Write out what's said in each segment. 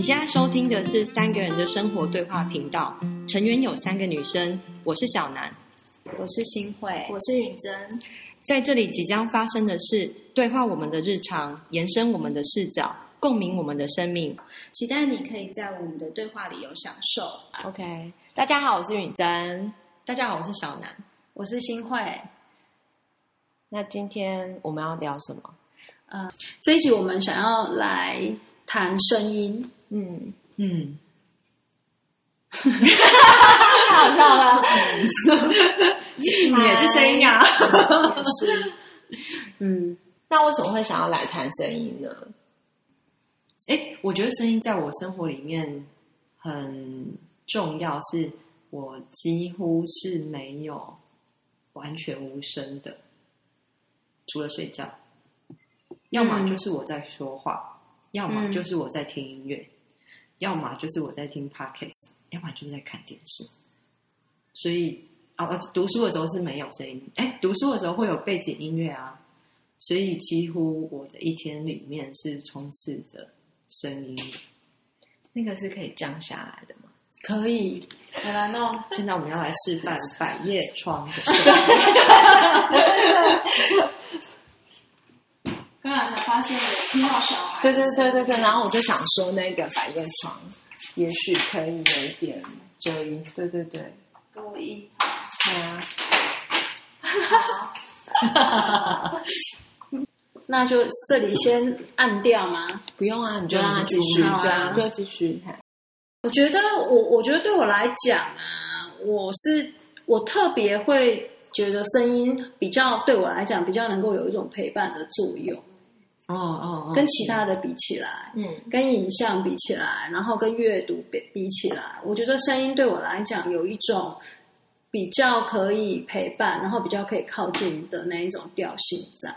你现在收听的是三个人的生活对话频道，成员有三个女生，我是小南，我是新慧，我是允珍。在这里即将发生的事对话我们的日常，延伸我们的视角，共鸣我们的生命。期待你可以在我们的对话里有享受。OK，大家好，我是允珍。大家好，我是小南。我是新慧。那今天我们要聊什么？呃，这一集我们想要来谈声音。嗯，嗯，太 好笑了。你也是声音啊？是，嗯，那为什么会想要来谈声音呢？哎，我觉得声音在我生活里面很重要，是我几乎是没有完全无声的，除了睡觉，要么就是我在说话，要么嗯。就是我在听音乐，要么就是我在听 podcast，要么就是在看电视。所以啊，呃读书的时候是没有声音，哎，读书的时候会有背景音乐啊，所以几乎我的一天里面是充斥着声音的。那个是可以降下来的吗？可以，好难哦。现在我们要来示范百叶窗的声音。刚才才发现有听到小孩，对对对对对。然后我就想说，那个百叶窗也许可以有一点遮阴。对对对，跟我一对啊。那就这里先按掉吗？不用啊，你就让它继续，对啊，就继续看。我觉得我我觉得对我来讲啊，我是我特别会觉得声音比较对我来讲比较能够有一种陪伴的作用，哦哦哦，跟其他的比起来，嗯跟影像比起来，然后跟阅读比比起来，我觉得声音对我来讲有一种比较可以陪伴，然后比较可以靠近的那一种调性在。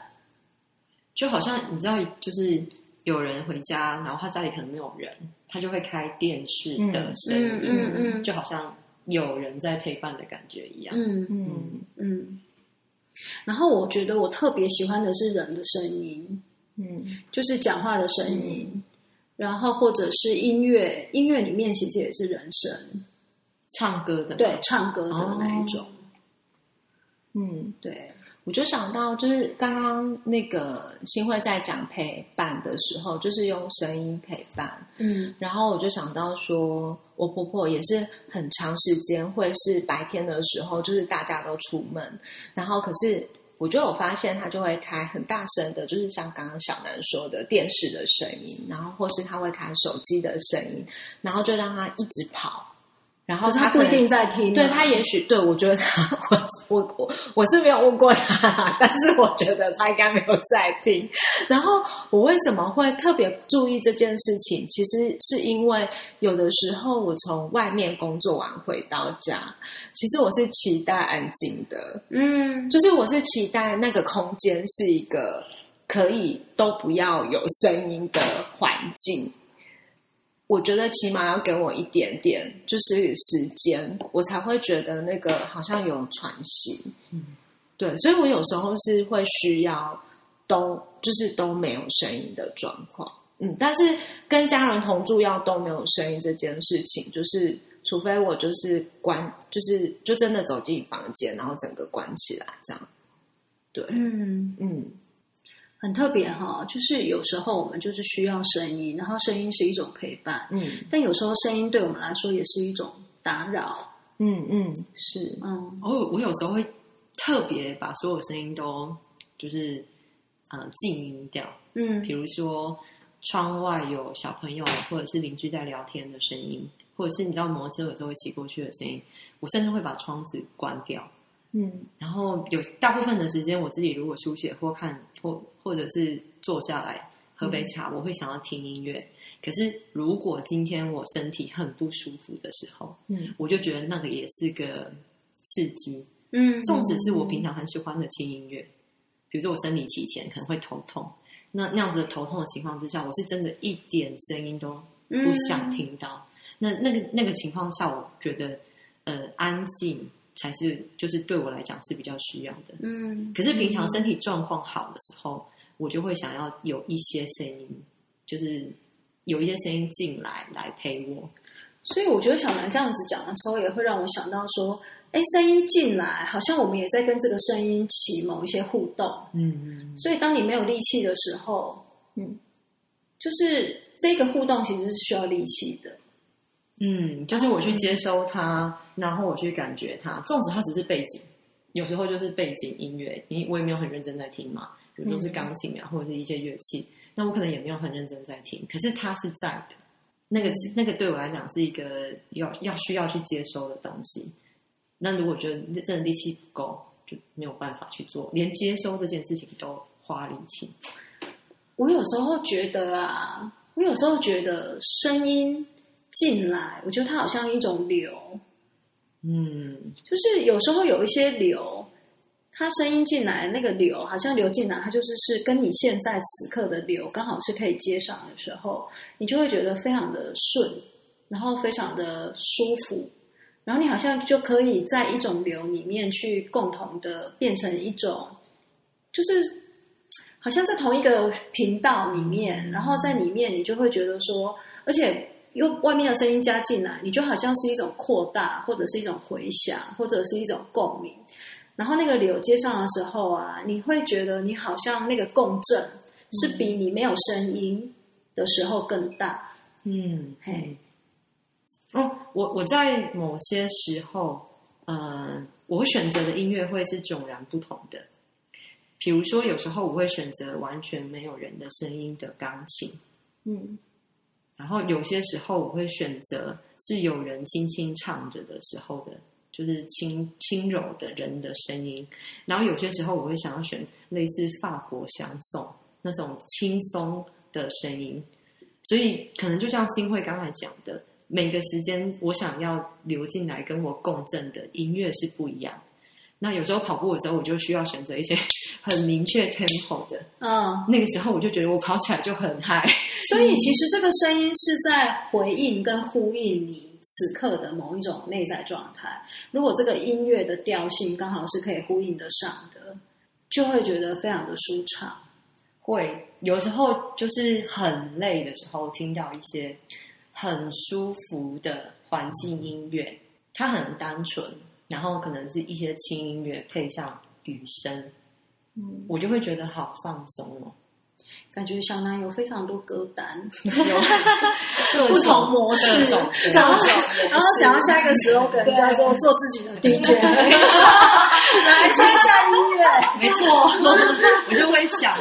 就好像你知道，就是有人回家，然后他家里可能没有人，他就会开电视的声音，嗯嗯嗯嗯就好像有人在陪伴的感觉一样。嗯嗯嗯。然后我觉得我特别喜欢的是人的声音，嗯。就是讲话的声音，然后或者是音乐，音乐里面其实也是人声，唱歌的，对，唱歌的那一种，嗯。对，我就想到，就是刚刚那个新会在讲陪伴的时候，就是用声音陪伴。嗯。然后我就想到说，我婆婆也是很长时间会是白天的时候，就是大家都出门，然后可是我就有发现他就会开很大声的，就是像刚刚小南说的电视的声音，然后或是他会开手机的声音，然后就让他一直跑。然后他不一定在听啊，对他也许对我觉得他我我我我是没有问过他，但是我觉得他应该没有在听。然后我为什么会特别注意这件事情？其实是因为有的时候我从外面工作完回到家，其实我是期待安静的，嗯，就是我是期待那个空间是一个可以都不要有声音的环境。我觉得起码要给我一点点，就是时间，我才会觉得那个好像有喘息。嗯，对，所以我有时候是会需要都就是都没有声音的状况。嗯，但是跟家人同住要都没有声音这件事情，就是除非我就是关，就是就真的走进房间，然后整个关起来这样。对，嗯，嗯很特别哈，就是有时候我们就是需要声音，然后声音是一种陪伴，嗯但有时候声音对我们来说也是一种打扰。嗯嗯，是，嗯我我有时候会特别把所有声音都就是呃静音掉，嗯比如说窗外有小朋友或者是邻居在聊天的声音，或者是你知道摩托车有时候会骑过去的声音，我甚至会把窗子关掉。嗯然后有大部分的时间，我自己如果书写或看或或者是坐下来喝杯茶，我会想要听音乐。可是如果今天我身体很不舒服的时候，嗯我就觉得那个也是个刺激。嗯纵使是我平常很喜欢的轻音乐，比如说我生理期前可能会头痛，那那样子的头痛的情况之下，我是真的一点声音都不想听到。那那个那个情况下，我觉得呃安静才是就是对我来讲是比较需要的。嗯，可是平常身体状况好的时候，我就会想要有一些声音，就是有一些声音进来来陪我。所以我觉得小南这样子讲的时候，也会让我想到说，哎，声音进来，好像我们也在跟这个声音起某一些互动。嗯嗯，所以当你没有力气的时候，嗯，就是这个互动其实是需要力气的。嗯，就是我去接收它，然后我去感觉它，纵使它只是背景，有时候就是背景音乐，你我也没有很认真在听嘛，比如说是钢琴啊，或者是一些乐器，那我可能也没有很认真在听，可是它是在的。那个那个对我来讲是一个要要需要去接收的东西。那如果觉得真的力气不够，就没有办法去做，连接收这件事情都花力气。我有时候觉得啊，我有时候觉得声音进来，我觉得它好像一种流，嗯，就是有时候有一些流。它声音进来，那个流好像流进来，它就是是跟你现在此刻的流刚好是可以接上的时候，你就会觉得非常的顺，然后非常的舒服，然后你好像就可以在一种流里面去共同的变成一种，就是好像在同一个频道里面，然后在里面你就会觉得说，而且用外面的声音加进来，你就好像是一种扩大，或者是一种回响，或者是一种共鸣。然后那个柳接上的时候啊，你会觉得你好像那个共振是比你没有声音的时候更大。嗯，嘿，哦，我我在某些时候，呃，我选择的音乐会是迥然不同的。比如说，有时候我会选择完全没有人的声音的钢琴，嗯，然后有些时候我会选择是有人轻轻唱着的时候的。就是轻轻柔的人的声音，然后有些时候我会想要选类似法国相送那种轻松的声音，所以可能就像新会刚才讲的，每个时间我想要流进来跟我共振的音乐是不一样。那有时候跑步的时候，我就需要选择一些 很明确 tempo 的，嗯，那个时候我就觉得我跑起来就很嗨。所以其实这个声音是在回应跟呼应你。此刻的某一种内在状态，如果这个音乐的调性刚好是可以呼应得上的，就会觉得非常的舒畅。会有时候就是很累的时候，听到一些很舒服的环境音乐，它很单纯，然后可能是一些轻音乐配上雨声，嗯，我就会觉得好放松哦。感觉小南有非常多歌单，有 不同模式，然后然后想要下一个 slogan 叫做做自己的 DJ，来下下音乐，没错，我就会想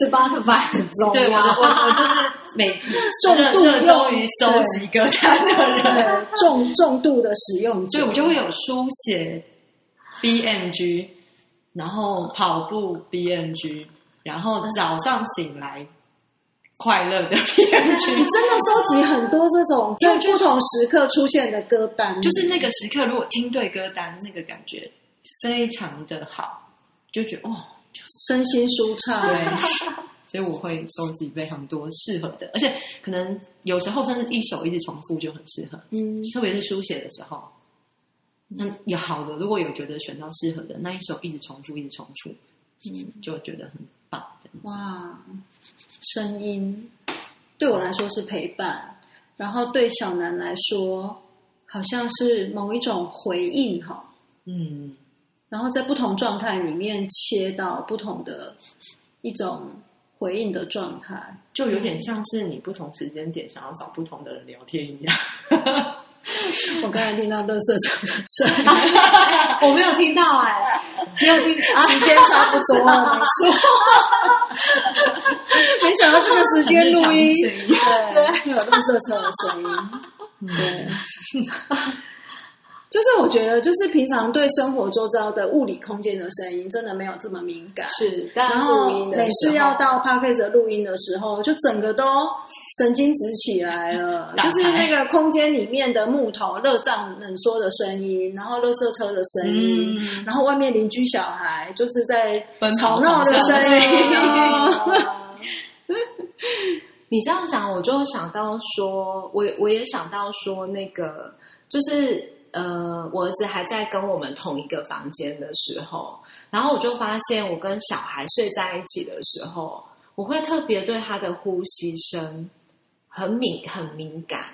十八个版很重，对我我我就是每重度热衷于收集歌单的人，重重度的使用者，所以我就会有书写 BMG，然后跑步 BMG。然后早上醒来，快乐的你 真的收集很多这种在不同时刻出现的歌单，就是那个时刻，如果听对歌单，那个感觉非常的好，就觉得哦，身心舒畅。对，所以我会收集非常多适合的，而且可能有时候甚至一首一直重复就很适合，嗯，特别是书写的时候，那有好的，如果有觉得选到适合的那一首，一直重复，一直重复，嗯，就觉得很。哇，声音对我来说是陪伴，然后对小南来说好像是某一种回应哈，嗯，然后在不同状态里面切到不同的一种回应的状态，就有点像是你不同时间点想要找不同的人聊天一样。我刚才听到乐色车的声音，我没有听到哎，没有听，时间差不多，没错。没想到这个时间录音，对，有乐色车的声音，对。就是我觉得，就是平常对生活周遭的物理空间的声音，真的没有这么敏感。是，然后每次要到 podcast 录音的时候，就整个都神经质起来了。就是那个空间里面的木头、热胀冷缩的声音，然后垃圾车的声音，然后外面邻居小孩就是在吵闹的声音。你这样讲，我就想到说，我我也想到说，那个就是。呃，我儿子还在跟我们同一个房间的时候，然后我就发现，我跟小孩睡在一起的时候，我会特别对他的呼吸声很敏很敏感，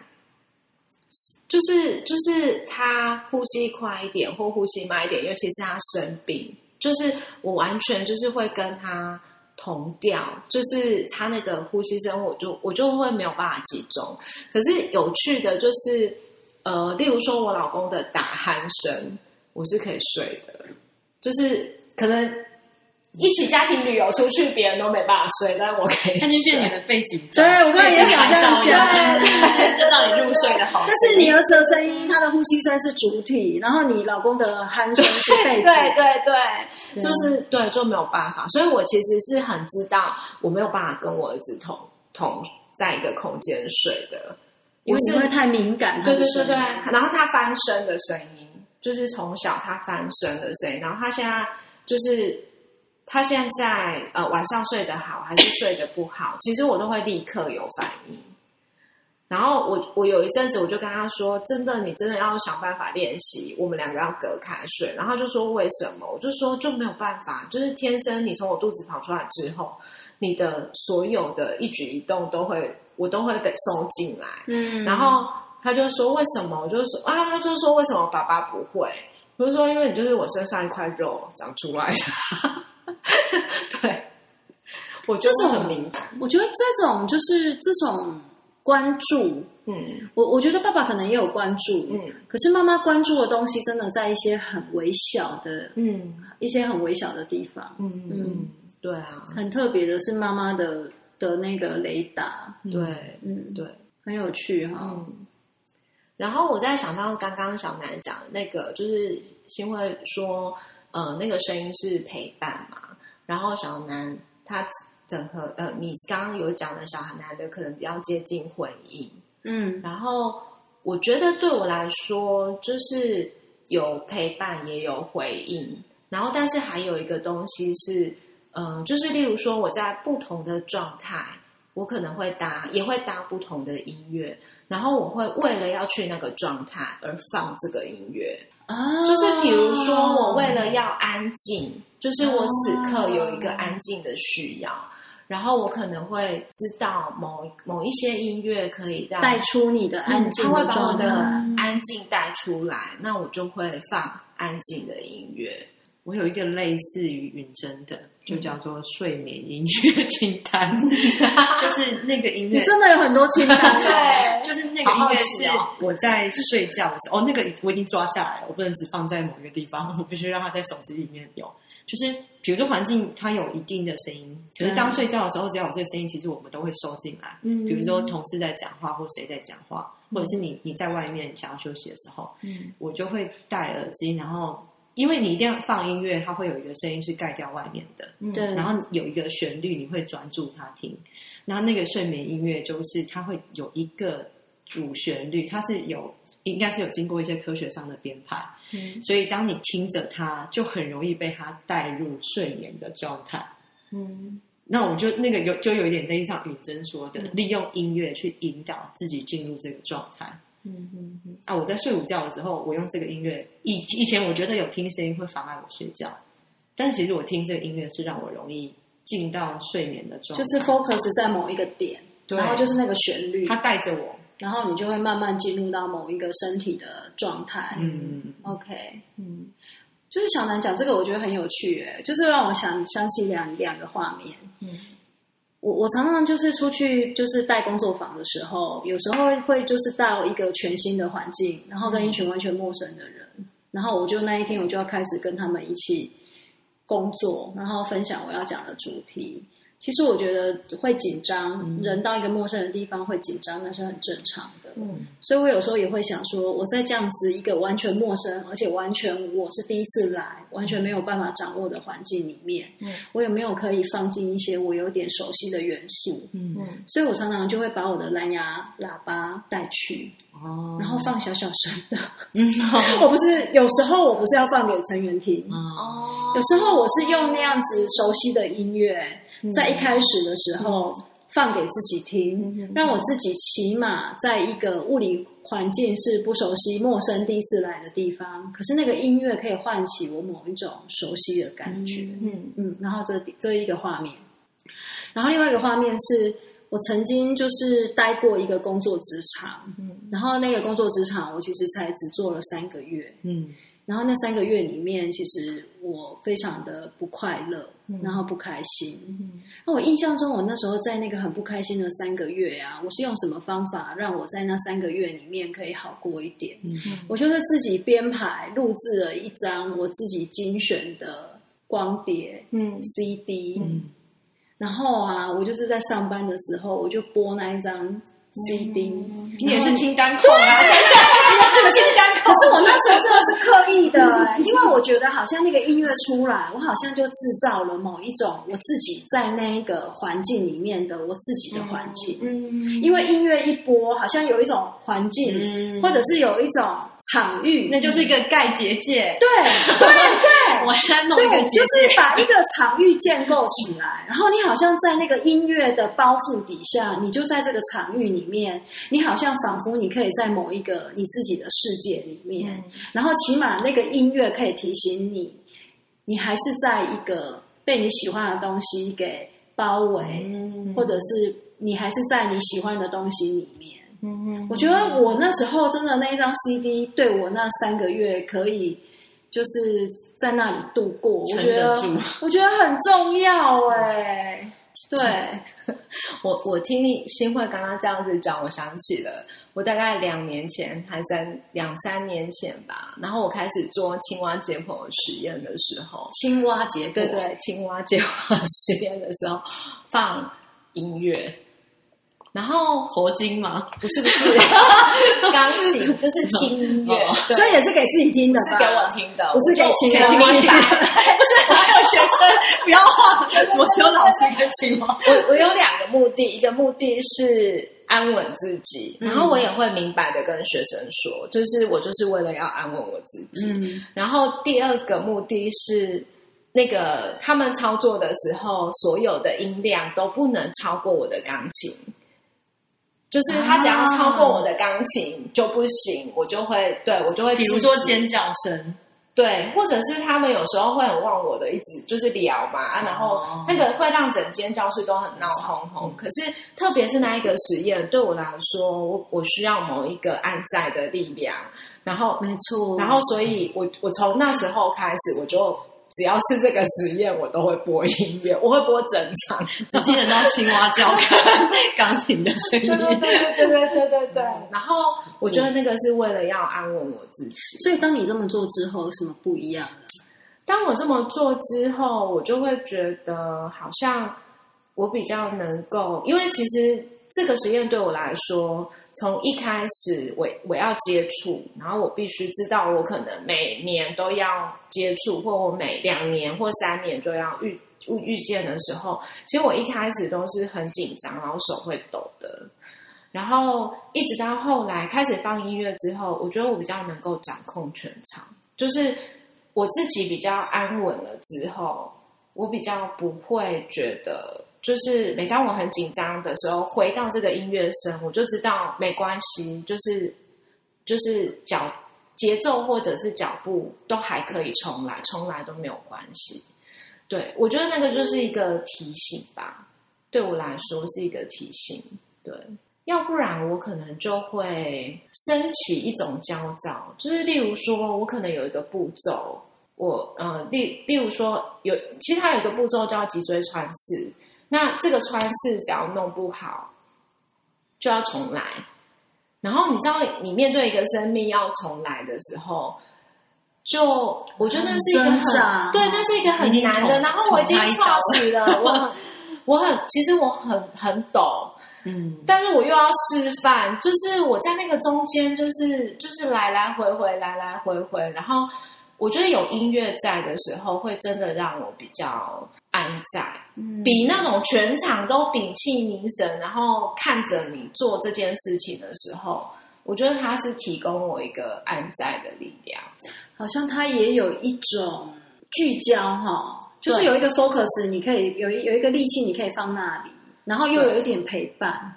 就是就是他呼吸快一点或呼吸慢一点，尤其是他生病，就是我完全就是会跟他同调，就是他那个呼吸声，我就我就会没有办法集中。可是有趣的就是，呃，例如说我老公的打鼾声，我是可以睡的，就是可能。一起家庭旅游出去，别人都没办法睡，但我可以。看就是你的背景，对我刚才也想这样讲，就让你入睡的好。但是你儿子的声音，他的呼吸声是主体，然后你老公的鼾声是背景，对对对，就是对就没有办法。所以我其实是很知道，我没有办法跟我儿子同同在一个空间睡的，因为会太敏感。对对对对，然后他翻身的声音，就是从小他翻身的声音，然后他现在就是。他现在呃晚上睡得好还是睡得不好？其实我都会立刻有反应。然后我我有一阵子我就跟他说：“真的，你真的要想办法练习，我们两个要隔开睡。”然后就说：“为什么？”我就说：“就没有办法，就是天生你从我肚子跑出来之后，你的所有的一举一动都会我都会被收进来。”嗯。然后他就说：“为什么？”我就说：“啊，他就说为什么爸爸不会？”我就说：“因为你就是我身上一块肉长出来的。”对，我就是很敏感。我觉得这种就是这种关注，嗯，我我觉得爸爸可能也有关注，嗯，可是妈妈关注的东西真的在一些很微小的，嗯，一些很微小的地方，嗯嗯，对啊，很特别的是妈妈的的那个雷达，对，嗯对，很有趣哈。然后我在想到刚刚小南讲的那个，就是新会说。呃，那个声音是陪伴嘛？然后小南他整合呃，你刚刚有讲的小男的可能比较接近回应，嗯，然后我觉得对我来说就是有陪伴也有回应，然后但是还有一个东西是，嗯，就是例如说我在不同的状态，我可能会搭也会搭不同的音乐，然后我会为了要去那个状态而放这个音乐。啊，就是比如说，我为了要安静，就是我此刻有一个安静的需要，然后我可能会知道某某一些音乐可以让带出你的安静，他会把我的安静带出来，那我就会放安静的音乐。我有一个类似于云真的，就叫做睡眠音乐清单，就是那个音乐真的有很多清单，对，就是那个音乐是我在睡觉的时候，哦，那个我已经抓下来了，我不能只放在某一个地方，我必须让它在手机里面有。就是比如说环境它有一定的声音，可是当睡觉的时候，只要有这个声音，其实我们都会收进来。嗯，比如说同事在讲话，或谁在讲话，或者是你你在外面想要休息的时候，嗯，我就会戴耳机，然后。因为你一定要放音乐，它会有一个声音是盖掉外面的，对。然后有一个旋律，你会专注它听。然后那个睡眠音乐就是它会有一个主旋律，它是有应该是有经过一些科学上的编排，嗯。所以当你听着它，就很容易被它带入睡眠的状态，嗯。那我就那个有就有一点类似像允珍说的，利用音乐去引导自己进入这个状态。嗯嗯嗯啊！我在睡午觉的时候，我用这个音乐。以以前我觉得有听声音会妨碍我睡觉，但其实我听这个音乐是让我容易进到睡眠的状态。就是 focus 在某一个点，然后就是那个旋律，它带着我，然后你就会慢慢进入到某一个身体的状态。嗯嗯 o k 嗯，就是小南讲这个，我觉得很有趣，哎，就是让我想想起两两个画面。嗯。我我常常就是出去就是带工作坊的时候，有时候会就是到一个全新的环境，然后跟一群完全陌生的人，然后我就那一天我就要开始跟他们一起工作，然后分享我要讲的主题。其实我觉得会紧张，人到一个陌生的地方会紧张，那是很正常的。嗯，所以我有时候也会想说，我在这样子一个完全陌生，而且完全我是第一次来，完全没有办法掌握的环境里面，嗯，我有没有可以放进一些我有点熟悉的元素？嗯嗯，所以我常常就会把我的蓝牙喇叭带去，哦，然后放小小声的。嗯，我不是有时候我不是要放给成员听，哦，有时候我是用那样子熟悉的音乐。在一开始的时候放给自己听，让我自己起码在一个物理环境是不熟悉、陌生、第一次来的地方，可是那个音乐可以唤起我某一种熟悉的感觉。嗯。嗯，然后这这一个画面，然后另外一个画面是我我曾经就是待过一个工作职场，嗯。然后那个工作职场我其实才只做了三个月，嗯然后那三个月里面，其实我非常的不快乐，嗯然后不开心。嗯那我印象中，我那时候在那个很不开心的三个月啊，我是用什么方法让我在那三个月里面可以好过一点？嗯我就是自己编排录制了一张我自己精选的光碟嗯 CD，、嗯，然后啊，我就是在上班的时候，我就播那一张 CD。你也是清单控啊，清单可。是我那时候真的是刻意的、欸，因为我觉得好像那个音乐出来，我好像就制造了某一种我自己在那一个环境里面的我自己的环境。嗯因为音乐一播，好像有一种环境，嗯或者是有一种场域，那就是一个盖结界，对对对，我在弄一个，结界，就是把一个场域建构起来，然后你好像在那个音乐的包袱底下，你就在这个场域里面，你好像仿佛你可以在某一个你自己的世界里面，嗯。然后起码那个音乐可以提醒你，你还是在一个被你喜欢的东西给包围，嗯。或者是你还是在你喜欢的东西里面。嗯我觉得我那时候真的那一张 CD 对我那三个月可以就是在那里度过，我觉得我觉得很重要哎、对，我我听你新会刚刚这样子讲，我想起了我大概两年前还三两三年前吧，然后我开始做青蛙解剖实验的时候，青蛙解剖，对对，青蛙解剖实验的时候放音乐，然后佛经吗？不是不是 钢琴，就是轻音乐所以也是给自己听的吧，是给我听的，不是给青蛙给青蛙听打。学生不要画，我只有老师跟青蛙。我我有两个目的，一个目的是安稳自己，然后我也会明白的跟学生说，就是我就是为了要安稳我自己。嗯然后第二个目的是，那个他们操作的时候，所有的音量都不能超过我的钢琴。就是他只要超过我的钢琴就不行，我就会对我就会比如说尖叫声，对，或者是他们有时候会很忘我的，一直就是聊嘛，啊，然后哦那个会让整间教室都很闹哄哄。可是特别是那一个实验，对我来说，我我需要某一个安在的力量，然后没错，然后所以我我从那时候开始，我就只要是这个实验，我都会播音乐，我会播整场，只听到青蛙叫、钢琴的声音。对对对对对对对。然后我觉得那个是为了要安稳我自己。所以当你这么做之后，什么不一样呢？当我这么做之后，我就会觉得好像我比较能够，因为其实。这个实验对我来说，从一开始我我要接触，然后我必须知道我可能每年都要接触，或我每两年或三年就要遇遇见的时候，其实我一开始都是很紧张，然后手会抖的。然后一直到后来开始放音乐之后，我觉得我比较能够掌控全场，就是我自己比较安稳了之后，我比较不会觉得，就是每当我很紧张的时候，回到这个音乐声，我就知道没关系，就是就是脚节奏或者是脚步都还可以重来，重来都没有关系。对我觉得那个就是一个提醒吧，对我来说是一个提醒，对。要不然我可能就会升起一种焦躁，就是例如说，我可能有一个步骤，我呃，例例如说有，其实它有一个步骤叫脊椎穿刺，那这个穿刺只要弄不好，就要重来。然后你知道，你面对一个生命要重来的时候，就我觉得那是一个很对，那是一个很难的。然后我已经捅他一刀撞死了，我很 我很其实我很很懂。嗯，但是我又要示范，就是我在那个中间，就是就是来来回回，来来回回，然后我觉得有音乐在的时候，会真的让我比较安在，嗯比那种全场都屏气凝神，然后看着你做这件事情的时候，我觉得它是提供我一个安在的力量。好像它也有一种聚焦哈，就是有一个 focus，你可以有一有一个力气，你可以放那里，然后又有一点陪伴。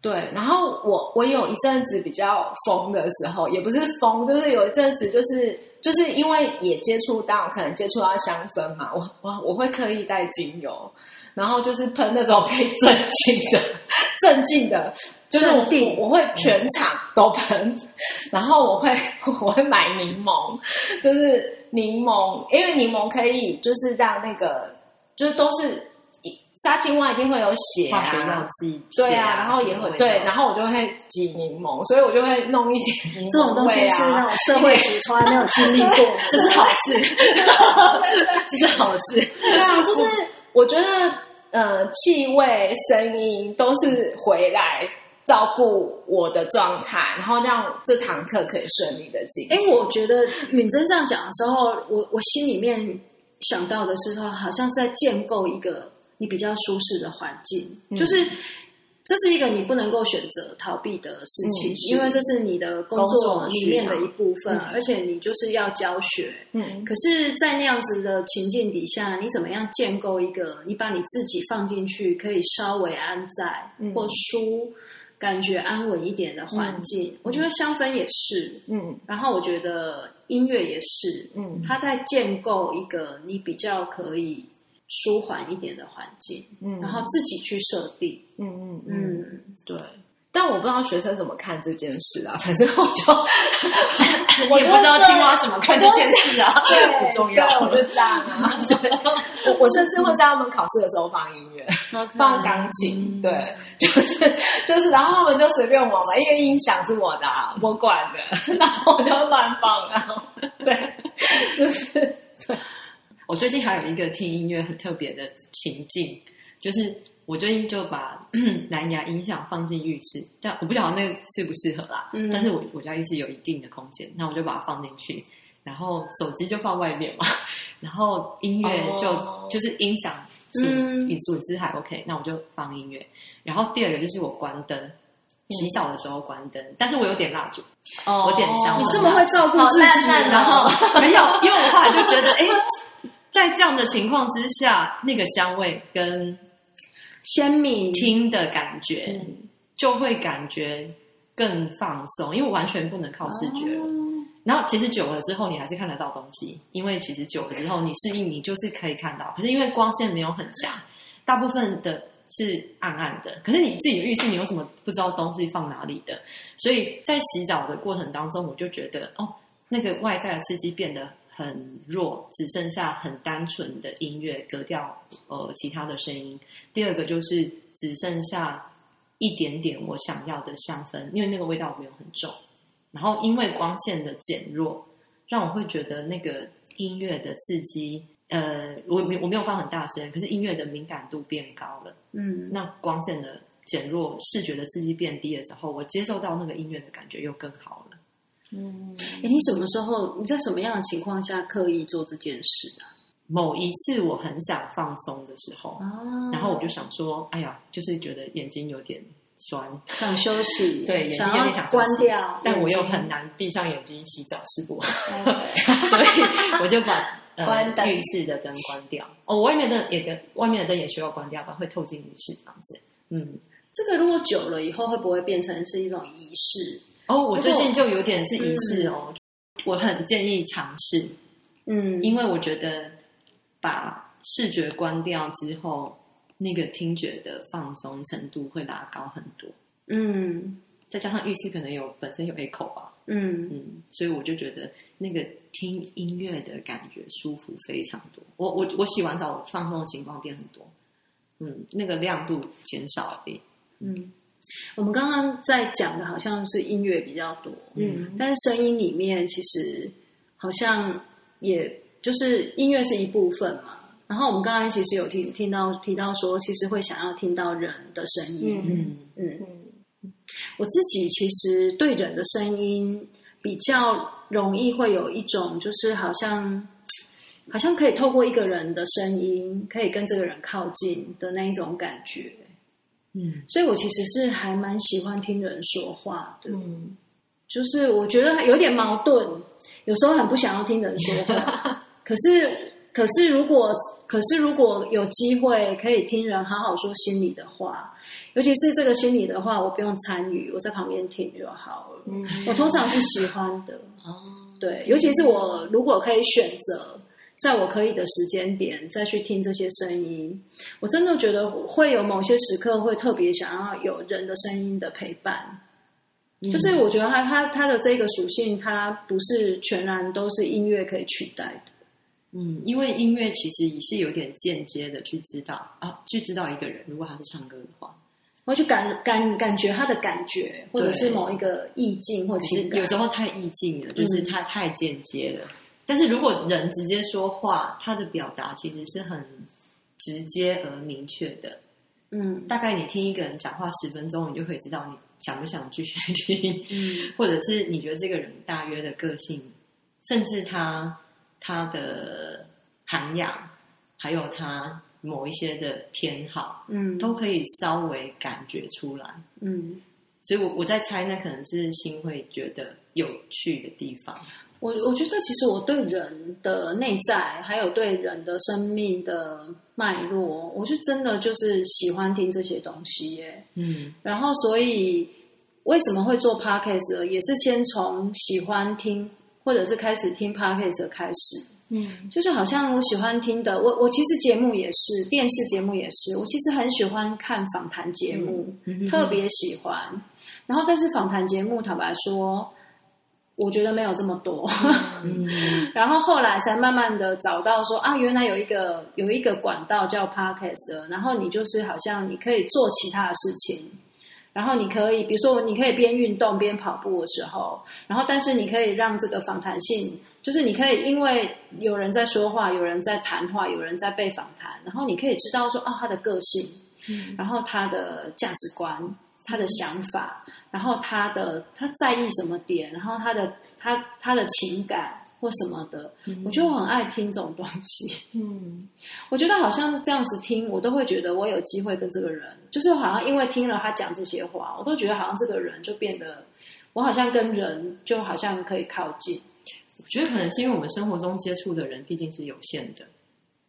对，然后我我有一阵子比较疯的时候，也不是疯，就是有一阵子就是就是因为也接触到，可能接触到香氛嘛，我我我会刻意带精油，然后就是喷那种可以镇静的、镇静的，就是我我会全场都喷，然后我会 我会买柠檬，就是柠檬，因为柠檬可以就是让那个就是都是杀青蛙一定会有血啊，化学药剂，对啊，然后也会对，然后我就会挤柠檬，所以我就会弄一点这种东西是那种 社会组从来没有经历过，这是好事，这是好事。对啊，就是我觉得呃，气味、声音都是回来照顾我的状态，然后让这堂课可以顺利的进哎，行。我觉得允珍这样讲的时候，我我心里面想到的是说，好像是在建构一个你比较舒适的环境，嗯。就是这是一个你不能够选择逃避的事情，嗯因为这是你的工工作作里面的一部分，嗯。而且你就是要教学。嗯。可是，在那样子的情境底下，你怎么样建构一个你把你自己放进去，可以稍微安在、嗯。或舒感觉安稳一点的环境？我觉得香氛也是，嗯。然后我觉得音乐也是，嗯。它在建构一个你比较可以舒缓一点的环境，嗯然后自己去设定。嗯嗯嗯，嗯，对。但我不知道学生怎么看这件事啊，反正我就 我也不知道青蛙怎么看这件事啊，对不重要。对我就这样啊。对，我我甚至会在他们考试的时候放音乐。放钢琴，对，就是就是，然后他们就随便我嘛，因为音响是我的、啊，我管的，然后我就乱放，然后对，就是对，我最近还有一个听音乐很特别的情境，就是我最近就把 蓝牙音响放进浴室，但我不晓得那个适不适合啦。嗯但是我我家浴室有一定的空间，那我就把它放进去，然后手机就放外面嘛，然后音乐就、哦就是音响损嗯损损失还 OK，那我就放音乐。然后第二个就是我关灯。洗澡的时候关灯，但是我有点蜡烛，哦我点香你这么会照顾自己，然哦后没有，因为我后来就觉得，哎，在这样的情况之下，那个香味跟鲜明听的感觉，嗯就会感觉更放松，因为完全不能靠视觉了。哦然后其实久了之后，你还是看得到东西，因为其实久了之后，你适应，你就是可以看到。可是因为光线没有很强，大部分的是暗暗的。可是你自己的浴室，你有什么不知道东西放哪里的？所以在洗澡的过程当中，我就觉得哦，那个外在的刺激变得很弱，只剩下很单纯的音乐，格调呃其他的声音。第二个就是只剩下一点点我想要的香氛，因为那个味道没有很重。然后因为光线的减弱，让我会觉得那个音乐的刺激，呃，我没我没有放很大声，可是音乐的敏感度变高了。嗯，那光线的减弱，视觉的刺激变低的时候，我接受到那个音乐的感觉又更好了。嗯哎，你什么时候你在什么样的情况下刻意做这件事啊？某一次我很想放松的时候，啊然后我就想说，哎呀，就是觉得眼睛有点酸，想休息，对，眼睛有点想休关掉，但我又很难闭上眼睛洗澡，试过。OK 所以我就把呃关灯浴室的灯关掉。哦，外面的也跟外面的灯也需要关掉吧，会透进浴室这样子。嗯，这个如果久了以后，会不会变成是一种仪式？哦，我最近就有点是仪式哦，我很建议尝试，嗯，因为我觉得把视觉关掉之后，那个听觉的放松程度会拉高很多。嗯再加上浴室可能有本身有 echo 吧，嗯嗯，所以我就觉得那个听音乐的感觉舒服非常多。我我我洗完澡放松的情况变很多，嗯，那个亮度减少而已。嗯。我们刚刚在讲的好像是音乐比较多，嗯但是声音里面其实好像也就是音乐是一部分嘛。然后我们刚刚其实有听听到提到说，其实会想要听到人的声音，嗯嗯嗯我自己其实对人的声音比较容易会有一种，就是好像好像可以透过一个人的声音，可以跟这个人靠近的那一种感觉。嗯。所以我其实是还蛮喜欢听人说话的，嗯。就是我觉得有点矛盾，有时候很不想要听人说话，可是可是如果可是如果有机会可以听人好好说心里的话，尤其是这个心里的话，我不用参与，我在旁边听就好了。嗯。我通常是喜欢的，哦，对，尤其是我如果可以选择，在我可以的时间点再去听这些声音，我真的觉得会有某些时刻会特别想要有人的声音的陪伴。就是我觉得它它它的这个属性，它不是全然都是音乐可以取代的。嗯，因为音乐其实也是有点间接的去知道啊，去知道一个人，如果他是唱歌的话，我去感感感觉他的感觉，或者是某一个意境或情感。有时候太意境了，就是他太间接了。但是如果人直接说话，他的表达其实是很直接而明确的。嗯，大概你听一个人讲话十分钟，你就可以知道你想不想继续听，嗯，或者是你觉得这个人大约的个性，甚至他他的涵养，还有他某一些的偏好，嗯，都可以稍微感觉出来，嗯，所以我我在猜，那可能是心会觉得有趣的地方。我我觉得其实我对人的内在，还有对人的生命的脉络，我是真的就是喜欢听这些东西耶。嗯，然后所以为什么会做 podcast，也是先从喜欢听，或者是开始听 podcast 开始。嗯，就是好像我喜欢听的，我我其实节目也是，电视节目也是，我其实很喜欢看访谈节目，特别喜欢。然后但是访谈节目，坦白说。我觉得没有这么多，然后后来才慢慢的找到说啊，原来有一个有一个管道叫 podcast，然后你就是好像你可以做其他的事情，然后你可以比如说你可以边运动边跑步的时候，然后但是你可以让这个访谈性，就是你可以因为有人在说话，有人在谈话，有人在被访谈，然后你可以知道说啊他的个性，然后他的价值观，他的想法。然后他的他在意什么点，然后他的他他的情感或什么的，我就很爱听这种东西。嗯，我觉得好像这样子听，我都会觉得我有机会跟这个人，就是好像因为听了他讲这些话，我都觉得好像这个人就变得，我好像跟人就好像可以靠近。我觉得可能是因为我们生活中接触的人毕竟是有限的。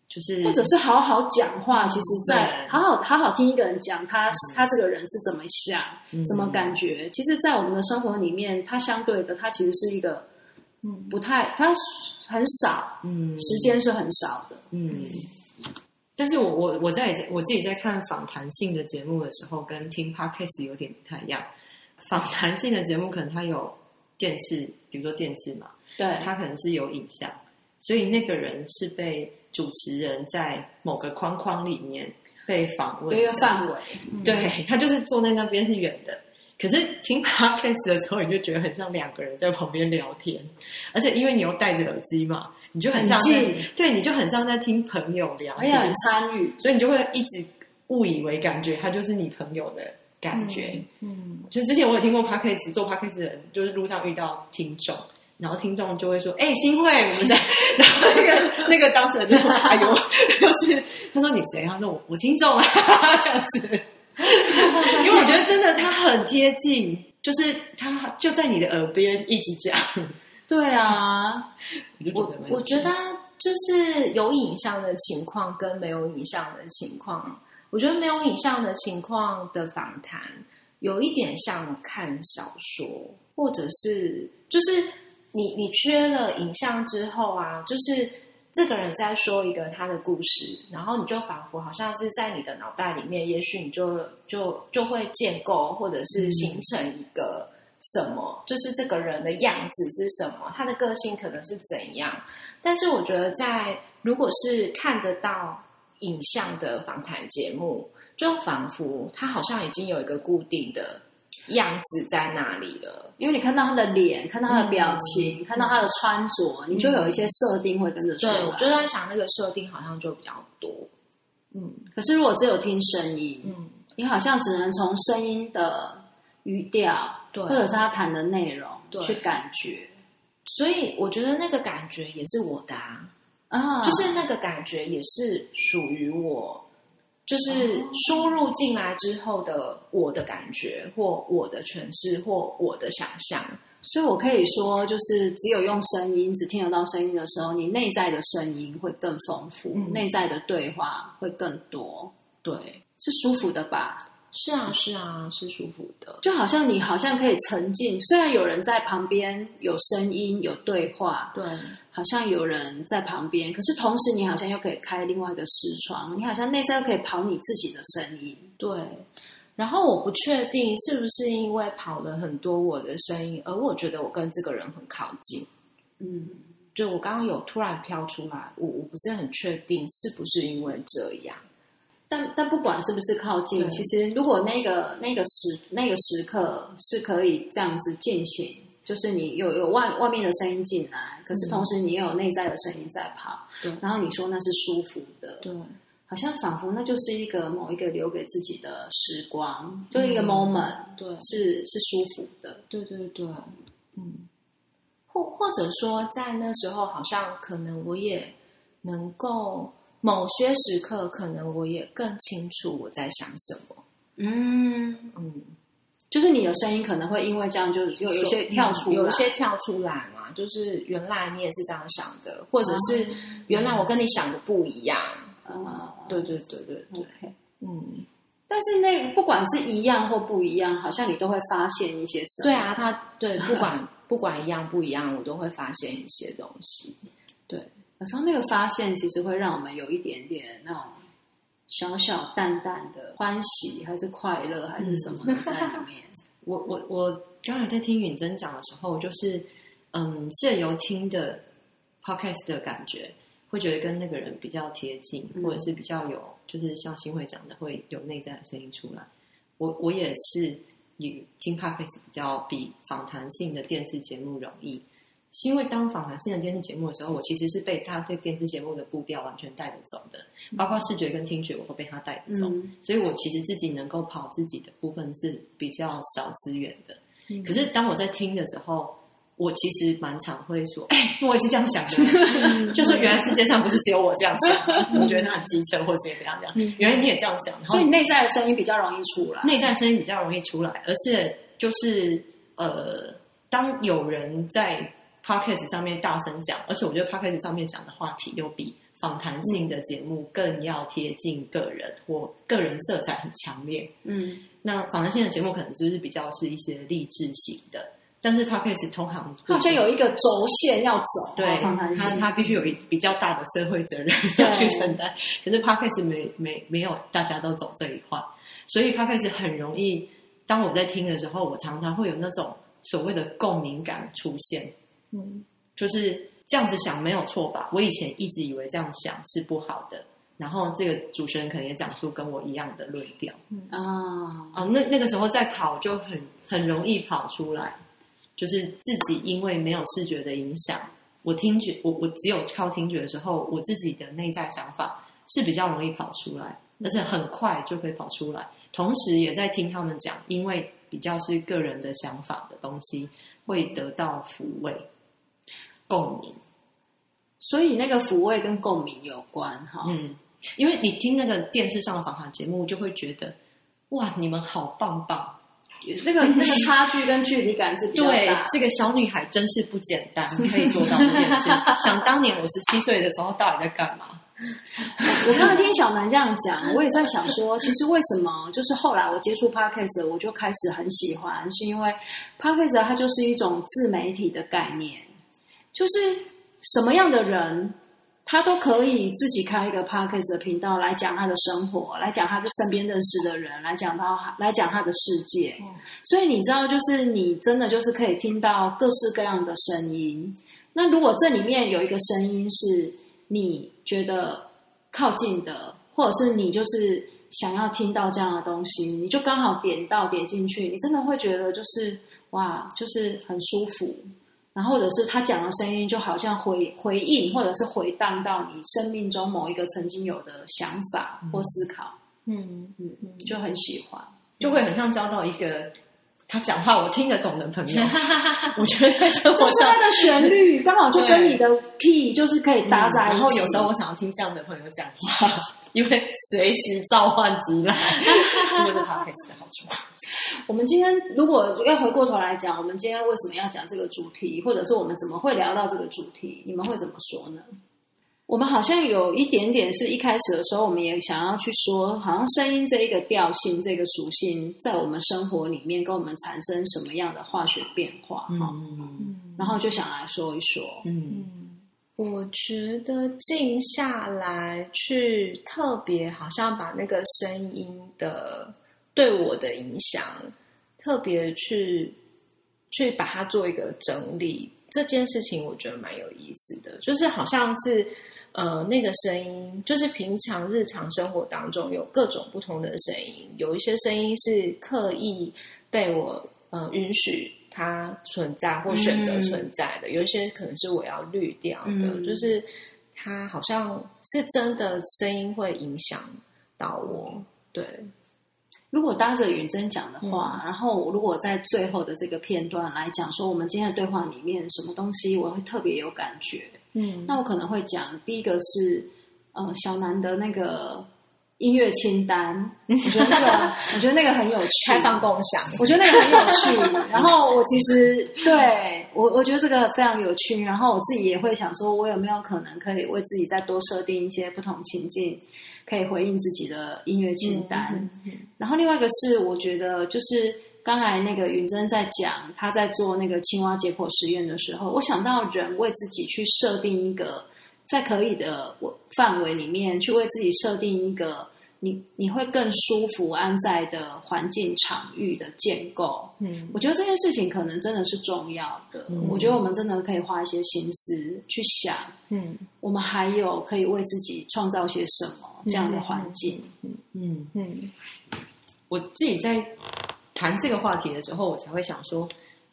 就是，或者是好好讲话，其实，在好好好好听一个人讲他他这个人是怎么想，怎么感觉，其实，在我们的生活里面，他相对的，他其实是一个，嗯，不太，他很少，嗯，时间是很少的，嗯。但是我我我在我自己在看访谈性的节目的时候，跟听 podcast 有点不太一样。访谈性的节目可能它有电视，比如说电视嘛，对，它可能是有影像，所以那个人是被。主持人在某个框框里面被访问，一个范围，对他就是坐在那边是远的。可是听 podcast 的时候，你就觉得很像两个人在旁边聊天，而且因为你又戴着耳机嘛，你就很像近，对，你就很像在听朋友聊，而且很参与，所以你就会一直误以为感觉他就是你朋友的感觉。嗯，就之前我有听过 podcast 做 podcast 的人，就是路上遇到听众。然后听众就会说：“哎，新会，我们在。”然后那个那个当事人就说：“哎呦，就是他说你谁？他说我我听众啊，这样子。因为我觉得真的他很贴近，就是他就在你的耳边一直讲。对啊，我我觉得就是有影像的情况跟没有影像的情况，我觉得没有影像的情况的访谈有一点像看小说，或者是就是。你你缺了影像之后啊，就是这个人在说一个他的故事，然后你就仿佛好像是在你的脑袋里面，也许你就就就会建构或者是形成一个什么，就是这个人的样子是什么，他的个性可能是怎样。但是我觉得，在如果是看得到影像的访谈节目，就仿佛他好像已经有一个固定的。样子在那里了，因为你看到他的脸，看到他的表情，看到他的穿着，你就有一些设定会跟着出来。我就在想，那个设定好像就比较多。嗯，可是如果只有听声音，嗯，你好像只能从声音的语调，对，或者是他谈的内容去感觉。所以我觉得那个感觉也是我的啊，就是那个感觉也是属于我。就是输入进来之后的我的感觉，或我的诠释，或我的想象，所以我可以说，就是只有用声音，只听得到声音的时候，你内在的声音会更丰富，内在的对话会更多，对，是舒服的吧？是啊，是啊，是舒服的，就好像你好像可以沉浸，虽然有人在旁边有声音有对话，对，好像有人在旁边，可是同时你好像又可以开另外一个视窗，你好像内在又可以跑你自己的声音，对。然后我不确定是不是因为跑了很多我的声音，而我觉得我跟这个人很靠近，嗯，就我刚刚有突然飘出来，我我不是很确定是不是因为这样。但但不管是不是靠近，其实如果那个那个时那个时刻是可以这样子进行，就是你有有外外面的声音进来，可是同时你也有内在的声音在跑，对。然后你说那是舒服的，对，好像仿佛那就是一个某一个留给自己的时光，就是一个 moment，、对，是是舒服的，对对对，嗯，或或者说，在那时候，好像可能我也能够某些时刻，可能我也更清楚我在想什么。嗯，嗯，就是你的声音可能会因为这样就有有些跳出来，有一些跳出来嘛，就是原来你也是这样想的，或者是原来我跟你想的不一样。呃，对对对对对。嗯，但是那不管是一样或不一样，好像你都会发现一些什么。对啊，他对不管 不管一样不一样，我都会发现一些东西。对，有时候那个发现其实会让我们有一点点那种小小淡淡的欢喜，还是快乐，还是什么的在里面。我我我刚才在听允珍讲的时候，就是嗯，借由听的 podcast 的感觉，会觉得跟那个人比较贴近，嗯或者是比较有，就是像新会讲的，会有内在的声音出来。我我也是你听 podcast 比较比访谈性的电视节目容易，是因为当访谈性的电视节目的时候，我其实是被他这电视节目的步调完全带着走的，包括视觉跟听觉，我都被他带着走。嗯所以我其实自己能够跑自己的部分是比较少资源的。嗯可是当我在听的时候，我其实蛮常会说：“哎、我也是这样想的。”就是原来世界上不是只有我这样想，我觉得他很机车或者怎样这样。原来你也这样想，所以内在的声音比较容易出来。内在声音比较容易出来，而且就是呃，当有人在 podcast 上面大声讲，而且我觉得 podcast 上面讲的话题又比访谈性的节目更要贴近个人或个人色彩很强烈。嗯，那访谈性的节目可能就是比较是一些励志型的，但是 podcast 通常好像有一个轴线要走，对访谈性，他他必须有一比较大的社会责任要去承担。可是 podcast 没没没有大家都走这一块，所以 podcast 很容易，当我在听的时候，我常常会有那种所谓的共鸣感出现，嗯就是这样子想没有错吧？我以前一直以为这样想是不好的，然后这个主持人可能也讲出跟我一样的论调。啊，啊，那那个时候在跑就很很容易跑出来，就是自己因为没有视觉的影响，我听觉我我只有靠听觉的时候，我自己的内在想法是比较容易跑出来，而且很快就可以跑出来。同时也在听他们讲，因为比较是个人的想法的东西，会得到抚慰、共鸣。所以那个抚慰跟共鸣有关哈。嗯，因为你听那个电视上的访谈节目，就会觉得哇，你们好棒棒。那个那个差距跟距离感是比较对大，这个小女孩真是不简单，可以做到这件事。想当年我十七岁的时候，到底在干嘛？我刚才听小南这样讲，我也在想说，其实为什么就是后来我接触 podcast，我就开始很喜欢，是因为 podcast 它就是一种自媒体的概念，就是什么样的人。他都可以自己开一个 podcast 的频道来讲他的生活，来讲他的身边认识的人，来讲到来讲他的世界。所以你知道，就是你真的就是可以听到各式各样的声音。那如果这里面有一个声音是你觉得靠近的，或者是你就是想要听到这样的东西，你就刚好点到点进去，你真的会觉得就是哇，就是很舒服。然后或者是他讲的声音，就好像回回应，或者是回荡到你生命中某一个曾经有的想法或思考，嗯嗯，就很喜欢。就会很像交到一个他讲话我听得懂的朋友。我觉得在生活上就是他，的旋律 刚好就跟你的 key 就是可以搭在。然后有时候我想要听这样的朋友讲话，因为随时召唤即来，这就是 podcast 的好处。我们今天如果要回过头来讲，我们今天为什么要讲这个主题，或者是我们怎么会聊到这个主题，你们会怎么说呢？我们好像有一点点是一开始的时候，我们也想要去说，好像声音这一个调性、这个属性，在我们生活里面跟我们产生什么样的化学变化哈、嗯然后就想来说一说。嗯我觉得静下来去特别，好像把那个声音的对我的影响，特别去去把它做一个整理，这件事情我觉得蛮有意思的，就是好像是。呃，那个声音就是平常日常生活当中有各种不同的声音，有一些声音是刻意被我呃允许它存在或选择存在的，有一些可能是我要滤掉的，嗯。就是它好像是真的声音会影响到我，对，如果搭着允珍讲的话，然后如果在最后的这个片段来讲说，我们今天的对话里面什么东西我会特别有感觉，嗯。那我可能会讲第一个是呃小南的那个音乐清单，我觉得那个 我觉得那个很有趣，开放共享，我觉得那个很有趣。然后我其实对我我觉得这个非常有趣。然后我自己也会想说，我有没有可能可以为自己再多设定一些不同情境，可以回应自己的音乐清单。嗯嗯然后另外一个是，我觉得就是刚才那个云珍在讲他在做那个青蛙解剖实验的时候，我想到人为自己去设定一个在可以的范围里面，去为自己设定一个你你会更舒服安在的环境场域的建构。嗯。我觉得这件事情可能真的是重要的。嗯。我觉得我们真的可以花一些心思去想，嗯。我们还有可以为自己创造些什么这样的环境。嗯，嗯我自己在谈这个话题的时候，我才会想说，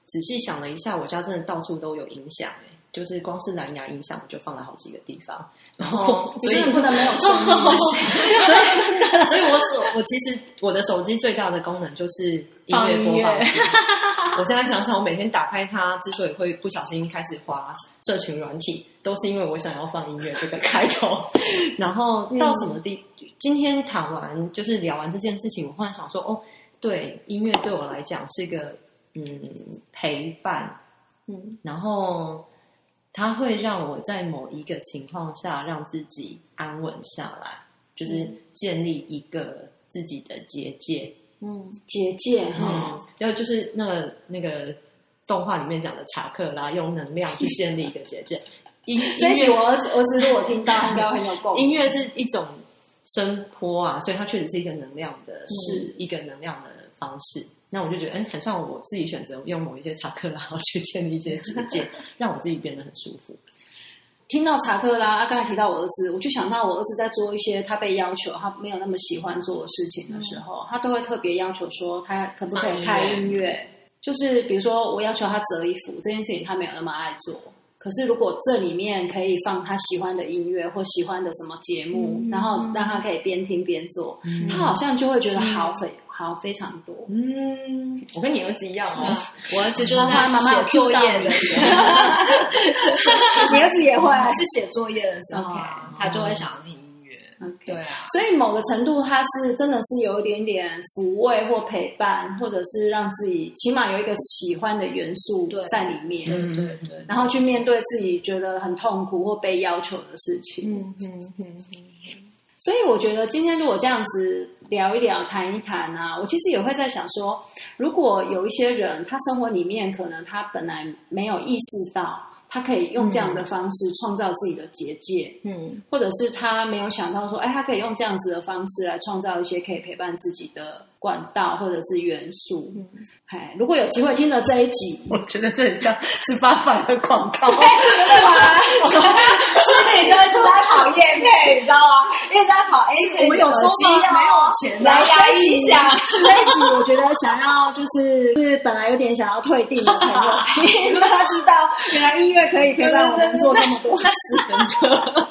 仔细想了一下，我家真的到处都有影响、欸，就是光是蓝牙音响，我就放了好几个地方，然后所以不能没有声音。所以，所以我手我其实我的手机最大的功能就是音乐播放器。我现在想想，我每天打开它，之所以会不小心开始滑社群软体，都是因为我想要放音乐这个开头。然后到什么地？今天谈完就是聊完这件事情，我忽然想说，哦，对，音乐对我来讲是个嗯陪伴，嗯然后它会让我在某一个情况下让自己安稳下来，就是建立一个自己的结界。嗯结界哈嗯，，然后就是那个那个动画里面讲的查克拉，用能量去建立一个结界。音 乐我儿子儿子如果听到，应该很有共鸣。音乐是一种声波啊，所以它确实是一个能量的，是一个能量的方式。那我就觉得，哎，很像我自己选择用某一些查克拉 去建立一些结界，让我自己变得很舒服。听到查克拉，啊刚才提到我儿子，我就想到我儿子在做一些他被要求他没有那么喜欢做的事情的时候，他都会特别要求说他可不可以开音乐。就是比如说，我要求他折衣服这件事情，他没有那么爱做。可是如果这里面可以放他喜欢的音乐或喜欢的什么节目，然后让他可以边听边做，他好像就会觉得好非好非常多。嗯，我跟你儿子一样哦，我儿子就是妈妈在写作业的时候，你儿子也会 是写作业的时候他就会想要听音乐。对啊，所以某个程度，它是真的是有一点点抚慰或陪伴，或者是让自己起码有一个喜欢的元素在里面，嗯对对，然后去面对自己觉得很痛苦或被要求的事情。嗯嗯嗯嗯所以我觉得今天如果这样子聊一聊、谈一谈啊，我其实也会在想说，如果有一些人他生活里面可能他本来没有意识到，他可以用这样的方式创造自己的结界，嗯或者是他没有想到说，哎，他可以用这样子的方式来创造一些可以陪伴自己的管道或者是元素。嗯，哎，如果有机会听了这一集，我觉得这很像十八版的广告。心里就一直在跑夜配，你知道吗？一直在跑 A 我们有收吗没有钱的蓝牙音响，这一集我觉得想要就是是本来有点想要退订的朋友听，让他知道原来音乐可以陪伴我们做这么多事。真的，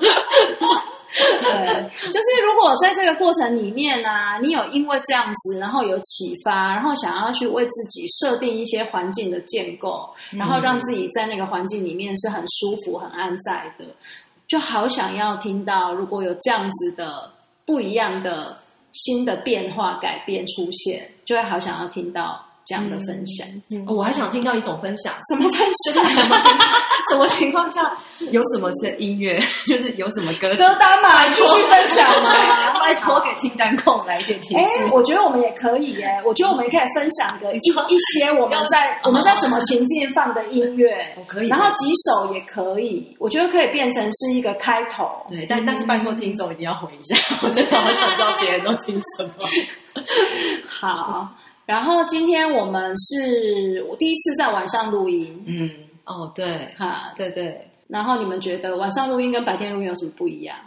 对，就是如果在这个过程里面呢、你有因为这样子，然后有启发，然后想要去为自己设定一些环境的建构，然后让自己在那个环境里面是很舒服、很安在的，就好想要听到，如果有这样子的不一样的新的变化、改变出现，就会好想要听到这样的分享。哦我还想听到一种分享，什么分就是什么情 什么情况下有什么是音乐，就是有什么歌，歌单嘛，继续分享嘛。拜托给清单控来一点提哎示。，我觉得我们也可以耶，我觉得我们也可以分享个一一些我们在我们在什么情境放的音乐我，可以，然后几首也可以，我觉得可以变成是一个开头。对，但但是拜托听众一定要回一下，我真的好想知道别人都听什么。好，然后今天我们是我第一次在晚上录音，嗯，哦，对，哈，对对。然后你们觉得晚上录音跟白天录音有什么不一样？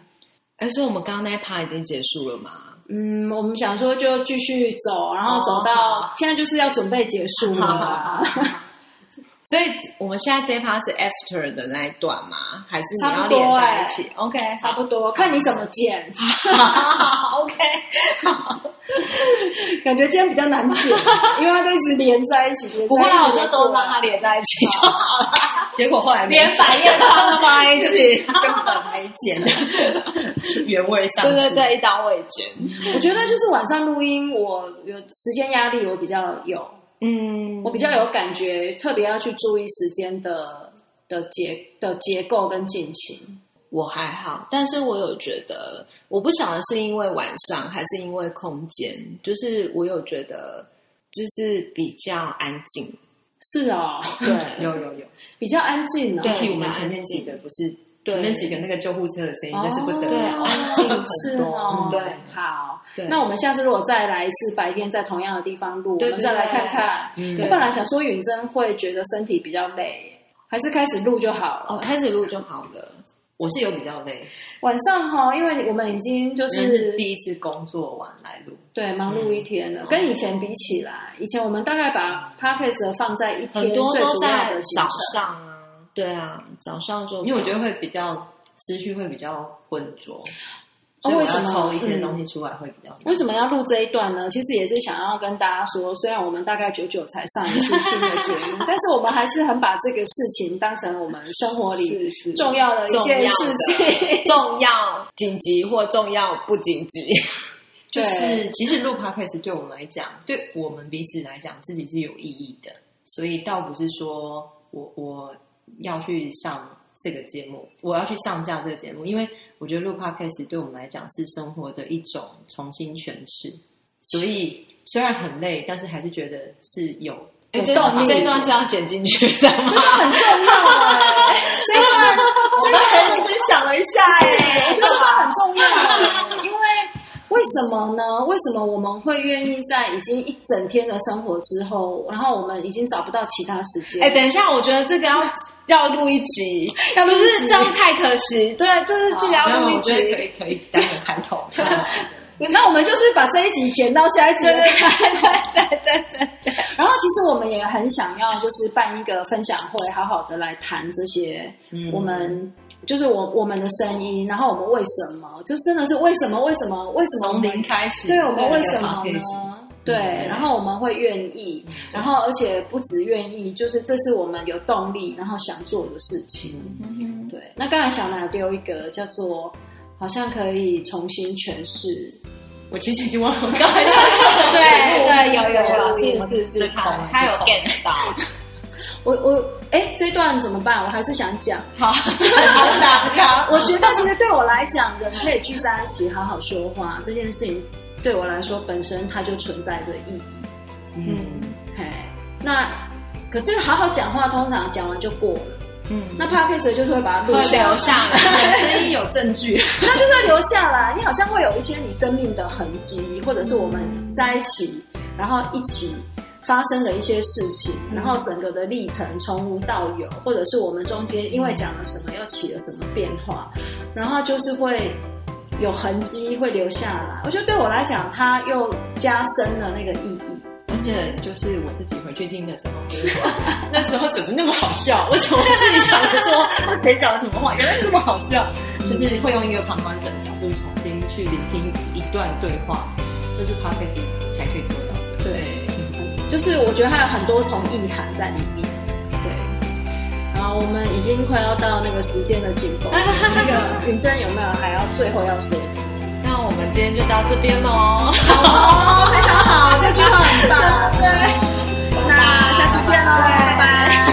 哎，所以我们刚刚那一趴已经结束了嘛？嗯，我们想说就继续走，然后走哦到、好现在就是要准备结束了啦。所以我们现在这一趴是 after 的那一段吗？还是你要连在哎一起？OK，差不多，看你怎么剪。好 OK，感觉今天比较难剪，因为它都一直连在一起。不会啊，我就都让它它连在一起就好了，结果后来没连剪百叶窗都放在一起。根本没剪，原味上市。对对对，一刀未剪。我觉得就是晚上录音，我有时间压力，我比较有，嗯我比较有感觉，特别要去注意时间的的结的结构跟进行。我还好，但是我有觉得，我不晓得是因为晚上还是因为空间，就是我有觉得就是比较安静。是哦，对，有有有，比较安静哦。比起我们前面几个，不是对前面几个那个救护车的声音，哦真是不得对了。安静很多哦，对好。对那我们下次如果再来一次白天，在同样的地方录，我对们再来看看。嗯我本来想说允真会觉得身体比较累，还是开始录就好了。哦，开始录就好了。我是有比较累，晚上哈，因为我们已经就是第一次工作完来录，对忙碌一天了，跟以前比起来，以前我们大概把 podcast 放在一天最主要的早。上啊，对啊，早上就因为我觉得会比较思绪会比较浑浊，所以我哦为什么要抽一些嗯东西出来会比较难。为什么要录这一段呢？其实也是想要跟大家说，虽然我们大概久久才上一次新的节目，但是我们还是很把这个事情当成我们生活里重要的一件事情。重要、紧急或重要不紧急。就是其实录 podcast 对我们来讲，对我们彼此来讲，自己是有意义的，所以倒不是说我我要去上这个节目，我要去上架这个节目，因为我觉得录 podcast 对我们来讲是生活的一种重新诠释，所以虽然很累，但是还是觉得是有哎，这段这段是要剪进去的吗？很重要哎、这个我们很认真想了一下，哎，我觉得这个很重要欸，因为为什么呢？为什么我们会愿意在已经一整天的生活之后，然后我们已经找不到其他时间？哎，等一下，我觉得这个要要录一集，要录一集就是这样太可惜。对，就是这个要录一没有我觉得可。以可以当个开头，那我们就是把这一集剪到下一集对。对对对对对。然后，其实我们也很想要，就是办一个分享会，好好的来谈这些，嗯我们就是我我们的声音，然后我们为什么，就真的是为什么为什么为什么我从零开始，对我们为什么呢？对，然后我们会愿意，然后而且不止愿意，就是这是我们有动力，然后想做的事情。对，那刚才小南丢一个叫做，好像可以重新诠释。我其实已经忘了我刚才说什么 对对，有有我有，是是是，他他有 get 到。我我哎，这段怎么办？我还是想讲。好，好讲讲。我觉得其实对我来讲，人可以聚在一起好好说话这件事情，对我来说本身它就存在着意义。嗯，嘿，那可是好好讲话，通常讲完就过了。嗯，那 podcast 就是会把它录下来留下来。声音有证据，那就是留下来。你好像会有一些你生命的痕迹，或者是我们在一起，然后一起发生的一些事情，然后整个的历程从无到有，或者是我们中间因为讲了什么又起了什么变化，然后就是会有痕迹会留下来。我觉得对我来讲，它又加深了那个意义。而且就是我自己回去听的时候，那时候怎么那么好笑？为什么我自己讲的说，那谁讲的什么话，原来这么好笑？就是会用一个旁观者的角度重新去聆听一段对话，这是 podcast 才可以做到的。对，就是我觉得它有很多重意涵在里面。我们已经快要到那个时间的紧绷，那个云珍有没有还要最后要说？那我们今天就到这边喽。哦，非常好，这句话很棒。对，那下次见喽，拜拜。